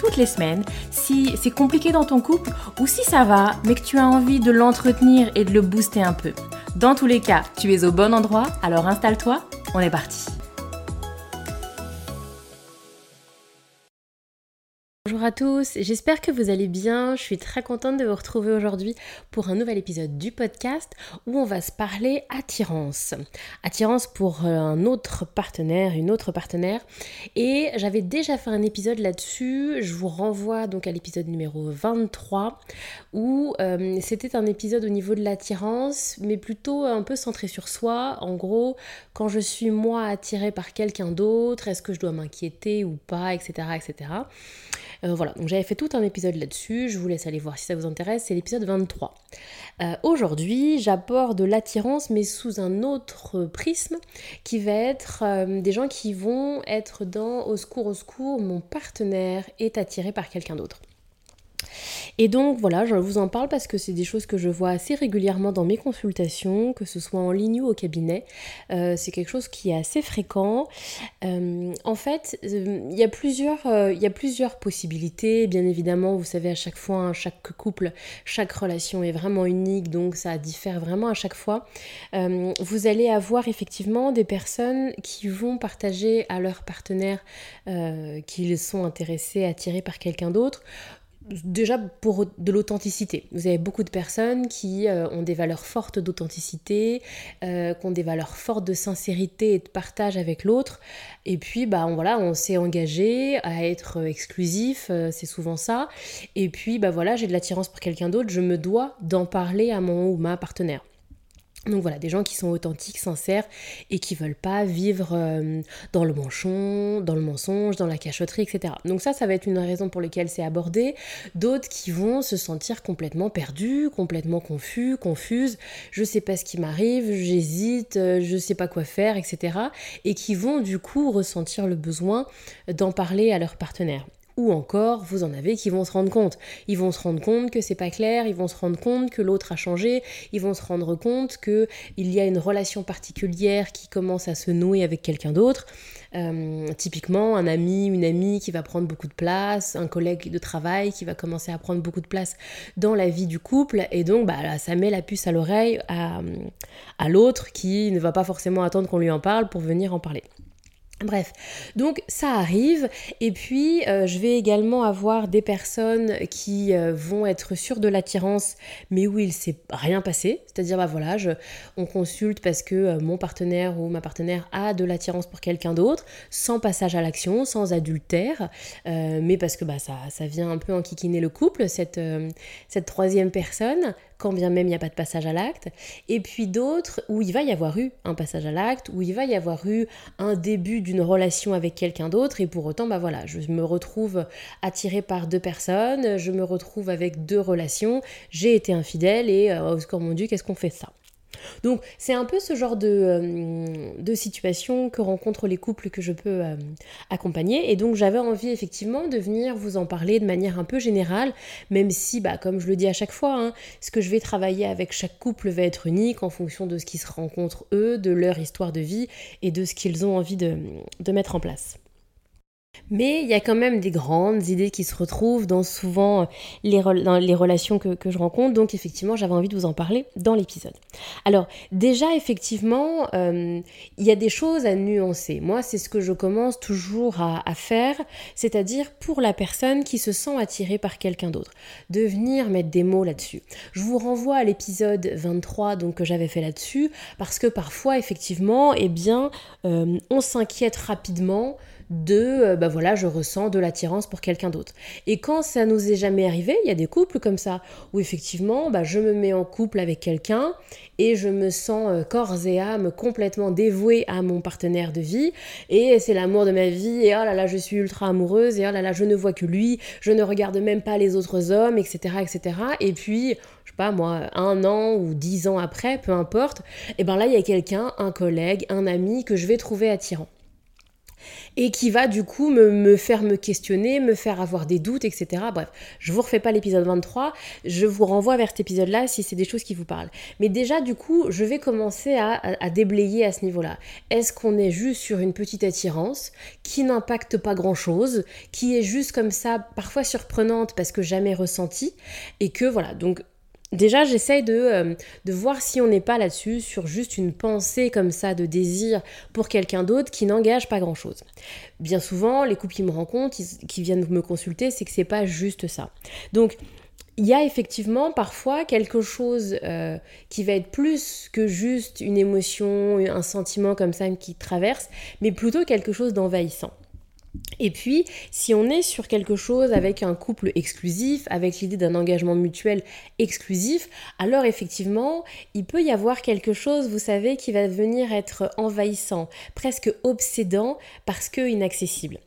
toutes les semaines si c'est compliqué dans ton couple ou si ça va, mais que tu as envie de l'entretenir et de le booster un peu. Dans tous les cas, tu es au bon endroit, alors installe-toi, on est parti. Bonjour à tous, j'espère que vous allez bien. Je suis très contente de vous retrouver aujourd'hui pour un nouvel épisode du podcast où on va se parler attirance. Attirance pour euh, un autre partenaire, une autre partenaire. Et j'avais déjà fait un épisode là-dessus. Je vous renvoie donc à l'épisode numéro 23 où euh, c'était un épisode au niveau de l'attirance, mais plutôt un peu centré sur soi. En gros, quand je suis moi attirée par quelqu'un d'autre, est-ce que je dois m'inquiéter ou pas, etc. etc. Euh, voilà, donc j'avais fait tout un épisode là-dessus, je vous laisse aller voir si ça vous intéresse, c'est l'épisode 23. Euh, aujourd'hui, j'aborde l'attirance, mais sous un autre prisme, qui va être euh, des gens qui vont être dans au secours, au secours, mon partenaire est attiré par quelqu'un d'autre. Et donc voilà, je vous en parle parce que c'est des choses que je vois assez régulièrement dans mes consultations, que ce soit en ligne ou au cabinet. Euh, c'est quelque chose qui est assez fréquent. Euh, en fait, euh, il y, a plusieurs, possibilités. Bien évidemment, vous savez, à chaque fois, hein, chaque couple, chaque relation est vraiment unique, donc ça diffère vraiment à chaque fois. vous allez avoir effectivement des personnes qui vont partager à leur partenaire qu'ils sont intéressés, attirés par quelqu'un d'autre déjà pour de l'authenticité. Vous avez beaucoup de personnes qui euh, ont des valeurs fortes d'authenticité, euh, qui ont des valeurs fortes de sincérité et de partage avec l'autre. Et puis, bah, on, voilà, on s'est engagé à être exclusif, euh, c'est souvent ça. Et puis, bah, voilà, j'ai de l'attirance pour quelqu'un d'autre, je me dois d'en parler à mon ou ma partenaire. Donc voilà, des gens qui sont authentiques, sincères et qui veulent pas vivre euh, dans le manchon, dans le mensonge, dans la cachotterie, etc. Donc ça, ça va être une raison pour laquelle c'est abordé. D'autres qui vont se sentir complètement perdus, complètement confus, confuses. Je sais pas ce qui m'arrive, j'hésite, euh, je sais pas quoi faire, etc. Et qui vont du coup ressentir le besoin d'en parler à leur partenaire. Ou encore, vous en avez qui vont se rendre compte. Ils vont se rendre compte que c'est pas clair, ils vont se rendre compte que l'autre a changé, ils vont se rendre compte que il y a une relation particulière qui commence à se nouer avec quelqu'un d'autre. Euh, typiquement, un ami, une amie qui va prendre beaucoup de place, un collègue de travail qui va commencer à prendre beaucoup de place dans la vie du couple, et donc bah, ça met la puce à l'oreille à l'autre qui ne va pas forcément attendre qu'on lui en parle pour venir en parler. Bref, donc ça arrive et puis euh, je vais également avoir des personnes qui euh, vont être sûres de l'attirance mais où il s'est rien passé, c'est-à-dire bah voilà, on consulte parce que euh, mon partenaire ou ma partenaire a de l'attirance pour quelqu'un d'autre, sans passage à l'action, sans adultère, mais parce que bah ça, vient un peu enquiquiner le couple, cette troisième personne, quand bien même il n'y a pas de passage à l'acte, et puis d'autres où il va y avoir eu un passage à l'acte, où il va y avoir eu un début d'une relation avec quelqu'un d'autre, et pour autant, bah voilà, je me retrouve attirée par deux personnes, je me retrouve avec deux relations, j'ai été infidèle, et euh, oh, mon Dieu, qu'est-ce qu'on fait ça? Donc c'est un peu ce genre de, euh, de, situation que rencontrent les couples que je peux euh, accompagner. Et donc j'avais envie effectivement de venir vous en parler de manière un peu générale, même si, bah, comme je le dis à chaque fois, hein, ce que je vais travailler avec chaque couple va être unique en fonction de ce qui se rencontre eux, de leur histoire de vie et de ce qu'ils ont envie de mettre en place. Mais il y a quand même des grandes idées qui se retrouvent dans souvent euh, les, dans les relations que, je rencontre. Donc effectivement, j'avais envie de vous en parler dans l'épisode. Alors déjà, effectivement, euh, il y a des choses à nuancer. Moi, c'est ce que je commence toujours à, faire, c'est-à-dire pour la personne qui se sent attirée par quelqu'un d'autre, de venir mettre des mots là-dessus. Je vous renvoie à l'épisode 23 donc, que j'avais fait là-dessus, parce que parfois, effectivement, eh bien, euh, on s'inquiète rapidement de, bah voilà, je ressens de l'attirance pour quelqu'un d'autre. Et quand ça nous est jamais arrivé, il y a des couples comme ça, où effectivement, bah, je me mets en couple avec quelqu'un et je me sens corps et âme complètement dévouée à mon partenaire de vie, et c'est l'amour de ma vie, et oh là là, je suis ultra amoureuse, et oh là là, je ne vois que lui, je ne regarde même pas les autres hommes, etc., etc. Et puis, je sais pas moi, un an ou dix ans après, peu importe, et ben là, il y a quelqu'un, un collègue, un ami que je vais trouver attirant et qui va du coup me, faire me questionner, me faire avoir des doutes, etc. Bref, je vous refais pas l'épisode 23, je vous renvoie vers cet épisode-là si c'est des choses qui vous parlent. Mais déjà, du coup, je vais commencer à, déblayer à ce niveau-là. Est-ce qu'on est juste sur une petite attirance qui n'impacte pas grand-chose, qui est juste comme ça, parfois surprenante parce que jamais ressentie, et que voilà, donc Déjà, j'essaye de, euh, de, voir si on n'est pas là-dessus, sur juste une pensée comme ça de désir pour quelqu'un d'autre qui n'engage pas grand-chose. Bien souvent, les couples qui me rencontrent, qui viennent me consulter, c'est que c'est pas juste ça. Donc, il y a effectivement parfois quelque chose euh, qui va être plus que juste une émotion, un sentiment comme ça qui traverse, mais plutôt quelque chose d'envahissant. Et puis, si on est sur quelque chose avec un couple exclusif, avec l'idée d'un engagement mutuel exclusif, alors effectivement, il peut y avoir quelque chose, vous savez, qui va venir être envahissant, presque obsédant, parce que inaccessible.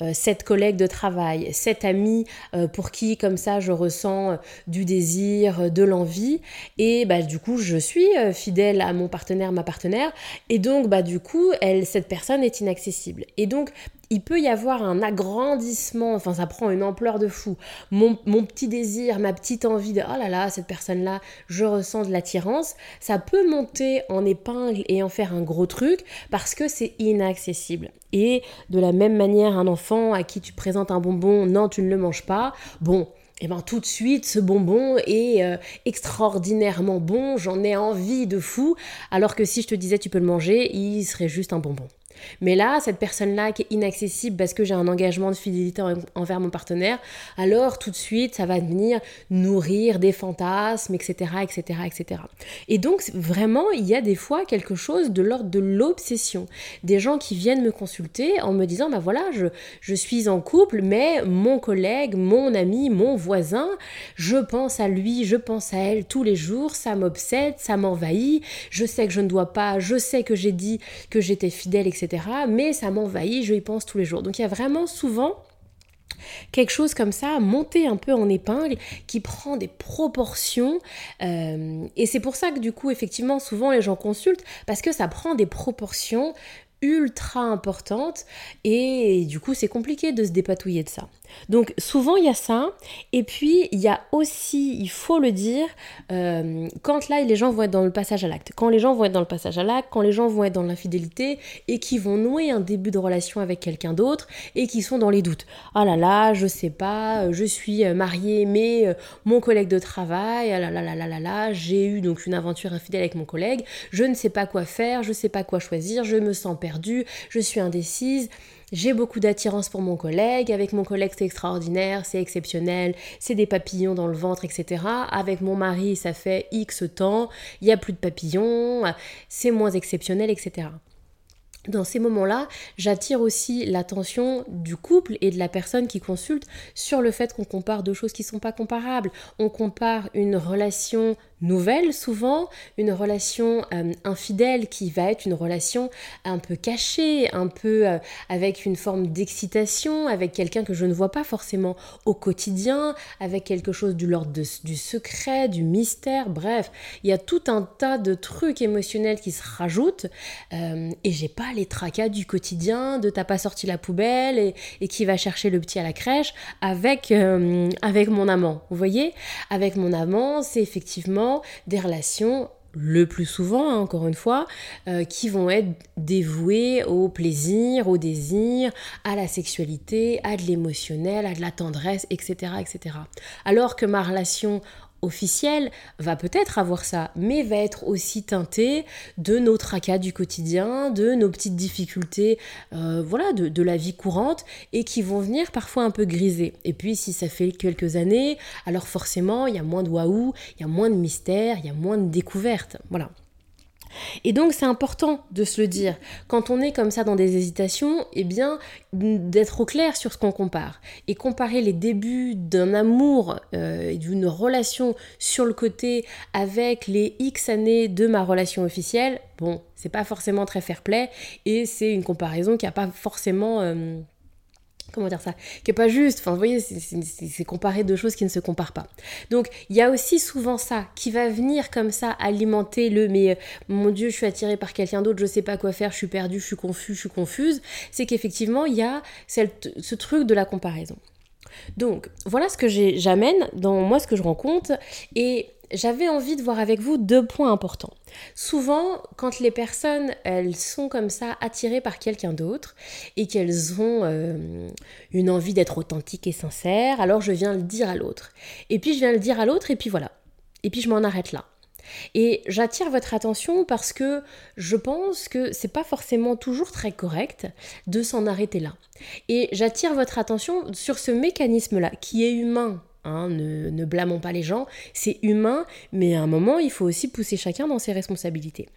Euh, cette collègue de travail, cet ami euh, pour qui, comme ça, je ressens du désir, de l'envie, et bah, du coup, je suis euh, fidèle à mon partenaire, ma partenaire, et donc, bah, du coup, elle, cette personne est inaccessible. Et donc, il peut y avoir un agrandissement, enfin ça prend une ampleur de fou. Mon, petit désir, ma petite envie de oh là là, cette personne-là, je ressens de l'attirance, ça peut monter en épingle et en faire un gros truc parce que c'est inaccessible. Et de la même manière, un enfant à qui tu présentes un bonbon, non, tu ne le manges pas, bon, et eh ben tout de suite, ce bonbon est euh, extraordinairement bon, j'en ai envie de fou, alors que si je te disais tu peux le manger, il serait juste un bonbon. Mais là, cette personne-là qui est inaccessible parce que j'ai un engagement de fidélité envers mon partenaire, alors tout de suite, ça va venir nourrir des fantasmes, etc., etc., etc. Et donc, vraiment, il y a des fois quelque chose de l'ordre de l'obsession. Des gens qui viennent me consulter en me disant, bah voilà, je, je suis en couple, mais mon collègue, mon ami, mon voisin, je pense à lui, je pense à elle tous les jours, ça m'obsède, ça m'envahit, je sais que je ne dois pas, je sais que j'ai dit que j'étais fidèle, etc. Mais ça m'envahit, je y pense tous les jours. Donc il y a vraiment souvent quelque chose comme ça, monté un peu en épingle, qui prend des proportions. Euh, et c'est pour ça que du coup, effectivement, souvent les gens consultent, parce que ça prend des proportions ultra importantes, et du coup, c'est compliqué de se dépatouiller de ça. Donc souvent il y a ça, et puis il y a aussi, il faut le dire, euh, quand là les gens vont être dans le passage à l'acte, quand les gens vont être dans le passage à l'acte, quand les gens vont être dans l'infidélité et qui vont nouer un début de relation avec quelqu'un d'autre et qui sont dans les doutes. Ah là là, je sais pas, je suis mariée mais euh, mon collègue de travail, ah là là là là là là, j'ai eu donc une aventure infidèle avec mon collègue, je ne sais pas quoi faire, je sais pas quoi choisir, je me sens perdue, je suis indécise. J'ai beaucoup d'attirance pour mon collègue, avec mon collègue c'est extraordinaire, c'est exceptionnel, c'est des papillons dans le ventre, etc. Avec mon mari ça fait X temps, il n'y a plus de papillons, c'est moins exceptionnel, etc. Dans ces moments-là, j'attire aussi l'attention du couple et de la personne qui consulte sur le fait qu'on compare deux choses qui ne sont pas comparables. On compare une relation nouvelle souvent, une relation euh, infidèle qui va être une relation un peu cachée, un peu euh, avec une forme d'excitation, avec quelqu'un que je ne vois pas forcément au quotidien, avec quelque chose du secret, du mystère, bref, il y a tout un tas de trucs émotionnels qui se rajoutent euh, et j'ai pas les tracas du quotidien, de t'as pas sorti la poubelle et, et, qui va chercher le petit à la crèche avec, avec mon amant. Vous voyez, avec mon amant, c'est effectivement des relations le plus souvent, hein, encore une fois, euh, qui vont être dévouées au plaisir, au désir, à la sexualité, à de l'émotionnel, à de la tendresse, etc., etc. Alors que ma relation officiel va peut-être avoir ça, mais va être aussi teinté de nos tracas du quotidien, de nos petites difficultés, euh, voilà, de, la vie courante, et qui vont venir parfois un peu griser. Et puis si ça fait quelques années, alors forcément il y a moins de waouh, il y a moins de mystère, il y a moins de découvertes, voilà. Et donc c'est important de se le dire. Quand on est comme ça dans des hésitations, eh bien d'être au clair sur ce qu'on compare. Et comparer les débuts d'un amour euh, et d'une relation sur le côté avec les X années de ma relation officielle, bon, c'est pas forcément très fair play et c'est une comparaison qui a pas forcément... Euh, comment dire ça, qui est pas juste. Enfin, vous voyez, c'est comparer deux choses qui ne se comparent pas. Donc, il y a aussi souvent ça qui va venir comme ça alimenter le mais euh, mon Dieu, je suis attirée par quelqu'un d'autre, je sais pas quoi faire, je suis perdue, je suis confus, je suis confuse. C'est qu'effectivement, il y a ce truc de la comparaison. Donc, voilà ce que j'amène dans moi, ce que je rencontre. Et j'avais envie de voir avec vous deux points importants. Souvent, quand les personnes, elles sont comme ça attirées par quelqu'un d'autre et qu'elles ont euh, une envie d'être authentiques et sincères, alors je viens le dire à l'autre. Et puis je viens le dire à l'autre et puis voilà. Et puis je m'en arrête là. Et j'attire votre attention parce que je pense que c'est pas forcément toujours très correct de s'en arrêter là. Et j'attire votre attention sur ce mécanisme-là qui est humain Hein, ne, blâmons pas les gens, c'est humain, mais à un moment, il faut aussi pousser chacun dans ses responsabilités.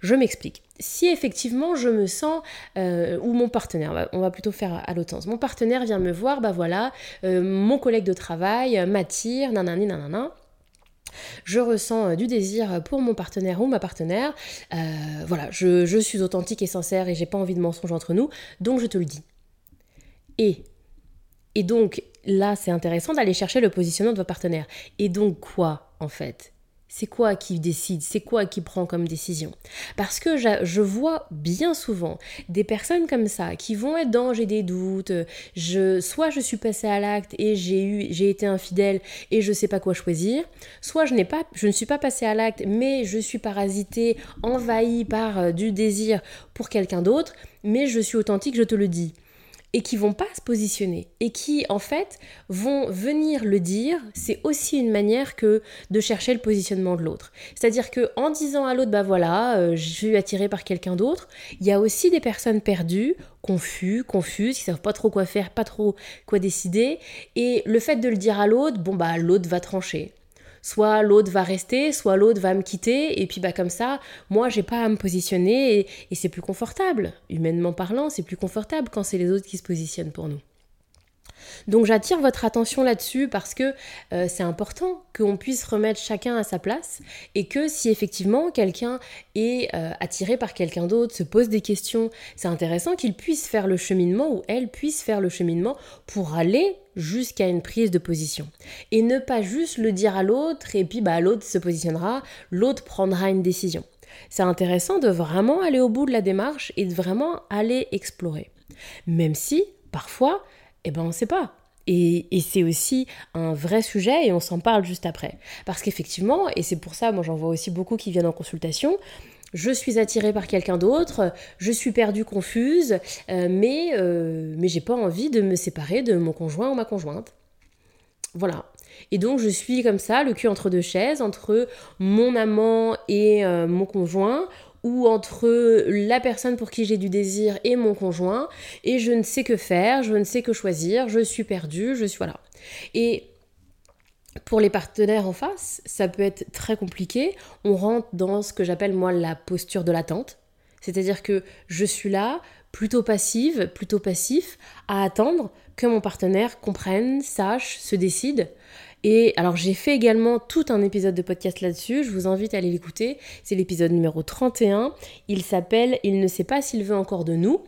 Je m'explique. Si effectivement je me sens, euh, ou mon partenaire, on va plutôt faire à l'autre sens, mon partenaire vient me voir, bah voilà, euh, mon collègue de travail m'attire, nanani, nanana, je ressens euh, du désir pour mon partenaire ou ma partenaire, voilà, je, je suis authentique et sincère et j'ai pas envie de mensonge entre nous, donc je te le dis. Et et donc, là, c'est intéressant d'aller chercher le positionnement de votre partenaire. Et donc, quoi, en fait? C'est quoi qui décide? C'est quoi qui prend comme décision? Parce que je, vois bien souvent des personnes comme ça qui vont être dans j'ai des doutes, je, soit je suis passée à l'acte et j'ai eu j'ai été infidèle et je sais pas quoi choisir, soit je n'ai pas je ne suis pas passée à l'acte mais je suis parasitée, envahie par euh, du désir pour quelqu'un d'autre, mais je suis authentique, je te le dis et qui vont pas se positionner et qui en fait vont venir le dire, c'est aussi une manière que de chercher le positionnement de l'autre. C'est-à-dire que en disant à l'autre bah voilà, euh, je suis attiré par quelqu'un d'autre, il y a aussi des personnes perdues, confus, confuses, qui savent pas trop quoi faire, pas trop quoi décider et le fait de le dire à l'autre, bon bah l'autre va trancher soit l'autre va rester, soit l'autre va me quitter, et puis bah comme ça, moi j'ai pas à me positionner et, et c'est plus confortable. Humainement parlant, c'est plus confortable quand c'est les autres qui se positionnent pour nous. Donc j'attire votre attention là-dessus parce que euh, c'est important qu'on puisse remettre chacun à sa place et que si effectivement quelqu'un est euh, attiré par quelqu'un d'autre, se pose des questions, c'est intéressant qu'il puisse faire le cheminement ou elle puisse faire le cheminement pour aller jusqu'à une prise de position. Et ne pas juste le dire à l'autre et puis bah, l'autre se positionnera, l'autre prendra une décision. C'est intéressant de vraiment aller au bout de la démarche et de vraiment aller explorer. Même si, parfois, eh ben on ne sait pas. Et, c'est aussi un vrai sujet et on s'en parle juste après. Parce qu'effectivement, et c'est pour ça, moi j'en vois aussi beaucoup qui viennent en consultation, je suis attirée par quelqu'un d'autre, je suis perdue, confuse, euh, mais, euh, mais j'ai pas envie de me séparer de mon conjoint ou ma conjointe. Voilà. Et donc je suis comme ça, le cul entre deux chaises, entre mon amant et euh, mon conjoint, ou entre la personne pour qui j'ai du désir et mon conjoint, et je ne sais que faire, je ne sais que choisir, je suis perdue, je suis voilà. Et pour les partenaires en face, ça peut être très compliqué. On rentre dans ce que j'appelle moi la posture de l'attente. C'est-à-dire que je suis là, plutôt passive, plutôt passif, à attendre que mon partenaire comprenne, sache, se décide. Et alors j'ai fait également tout un épisode de podcast là-dessus, je vous invite à aller l'écouter, c'est l'épisode numéro 31, il s'appelle Il ne sait pas s'il veut encore de nous,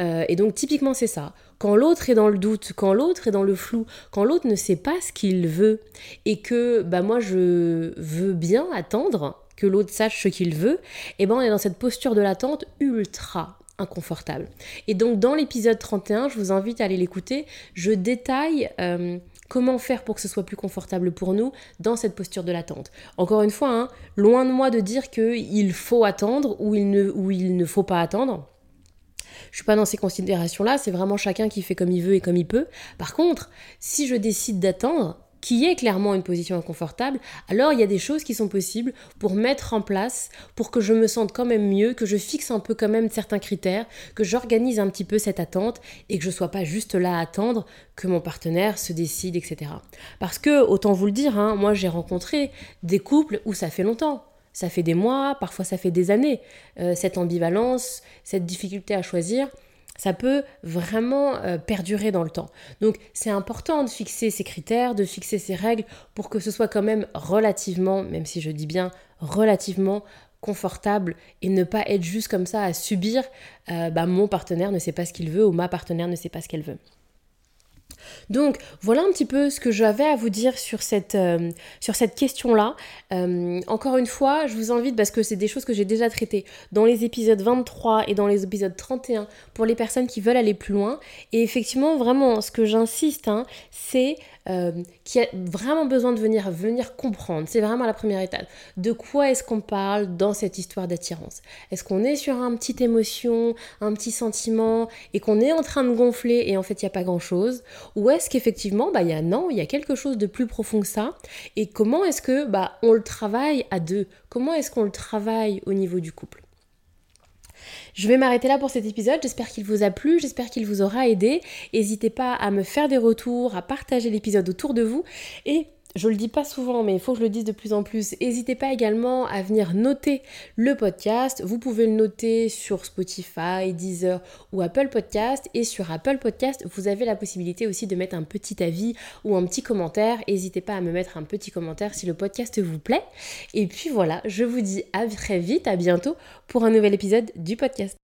euh, et donc typiquement c'est ça, quand l'autre est dans le doute, quand l'autre est dans le flou, quand l'autre ne sait pas ce qu'il veut, et que bah moi je veux bien attendre que l'autre sache ce qu'il veut, et eh ben on est dans cette posture de l'attente ultra inconfortable. Et donc dans l'épisode 31, je vous invite à aller l'écouter, je détaille euh, Comment faire pour que ce soit plus confortable pour nous dans cette posture de l'attente Encore une fois, hein, loin de moi de dire qu'il faut attendre ou il ne, faut pas attendre. Je suis pas dans ces considérations-là, c'est vraiment chacun qui fait comme il veut et comme il peut. Par contre, si je décide d'attendre, qui est clairement une position inconfortable, alors il y a des choses qui sont possibles pour mettre en place, pour que je me sente quand même mieux, que je fixe un peu quand même certains critères, que j'organise un petit peu cette attente et que je sois pas juste là à attendre que mon partenaire se décide, etc. Parce que, autant vous le dire, hein, moi j'ai rencontré des couples où ça fait longtemps. ça fait des mois, parfois ça fait des années. Euh, cette ambivalence, cette difficulté à choisir, ça peut vraiment euh, perdurer dans le temps. Donc c'est important de fixer ces critères, de fixer ces règles pour que ce soit quand même relativement, même si je dis bien relativement confortable et ne pas être juste comme ça à subir euh, bah, mon partenaire ne sait pas ce qu'il veut ou ma partenaire ne sait pas ce qu'elle veut. Donc voilà un petit peu ce que j'avais à vous dire sur cette, euh, question-là. Euh, encore une fois, je vous invite, parce que c'est des choses que j'ai déjà traitées dans les épisodes 23 et dans les épisodes 31, pour les personnes qui veulent aller plus loin. Et effectivement, vraiment, ce que j'insiste, hein, c'est euh, qui a vraiment besoin de venir, venir comprendre. C'est vraiment la première étape. De quoi est-ce qu'on parle dans cette histoire d'attirance? Est-ce qu'on est sur un petit émotion, un petit sentiment et qu'on est en train de gonfler et en fait il n'y a pas grand-chose? Ou est-ce qu'effectivement, bah, il y a non, il y a quelque chose de plus profond que ça Et comment est-ce que bah, on le travaille à deux? Comment est-ce qu'on le travaille au niveau du couple? Je vais m'arrêter là pour cet épisode. J'espère qu'il vous a plu, j'espère qu'il vous aura aidé. N'hésitez pas à me faire des retours, à partager l'épisode autour de vous et je le dis pas souvent, mais il faut que je le dise de plus en plus. N'hésitez pas également à venir noter le podcast. Vous pouvez le noter sur Spotify, Deezer ou Apple Podcast. Et sur Apple Podcast, vous avez la possibilité aussi de mettre un petit avis ou un petit commentaire. N'hésitez pas à me mettre un petit commentaire si le podcast vous plaît. Et puis voilà, je vous dis à très vite, à bientôt pour un nouvel épisode du podcast.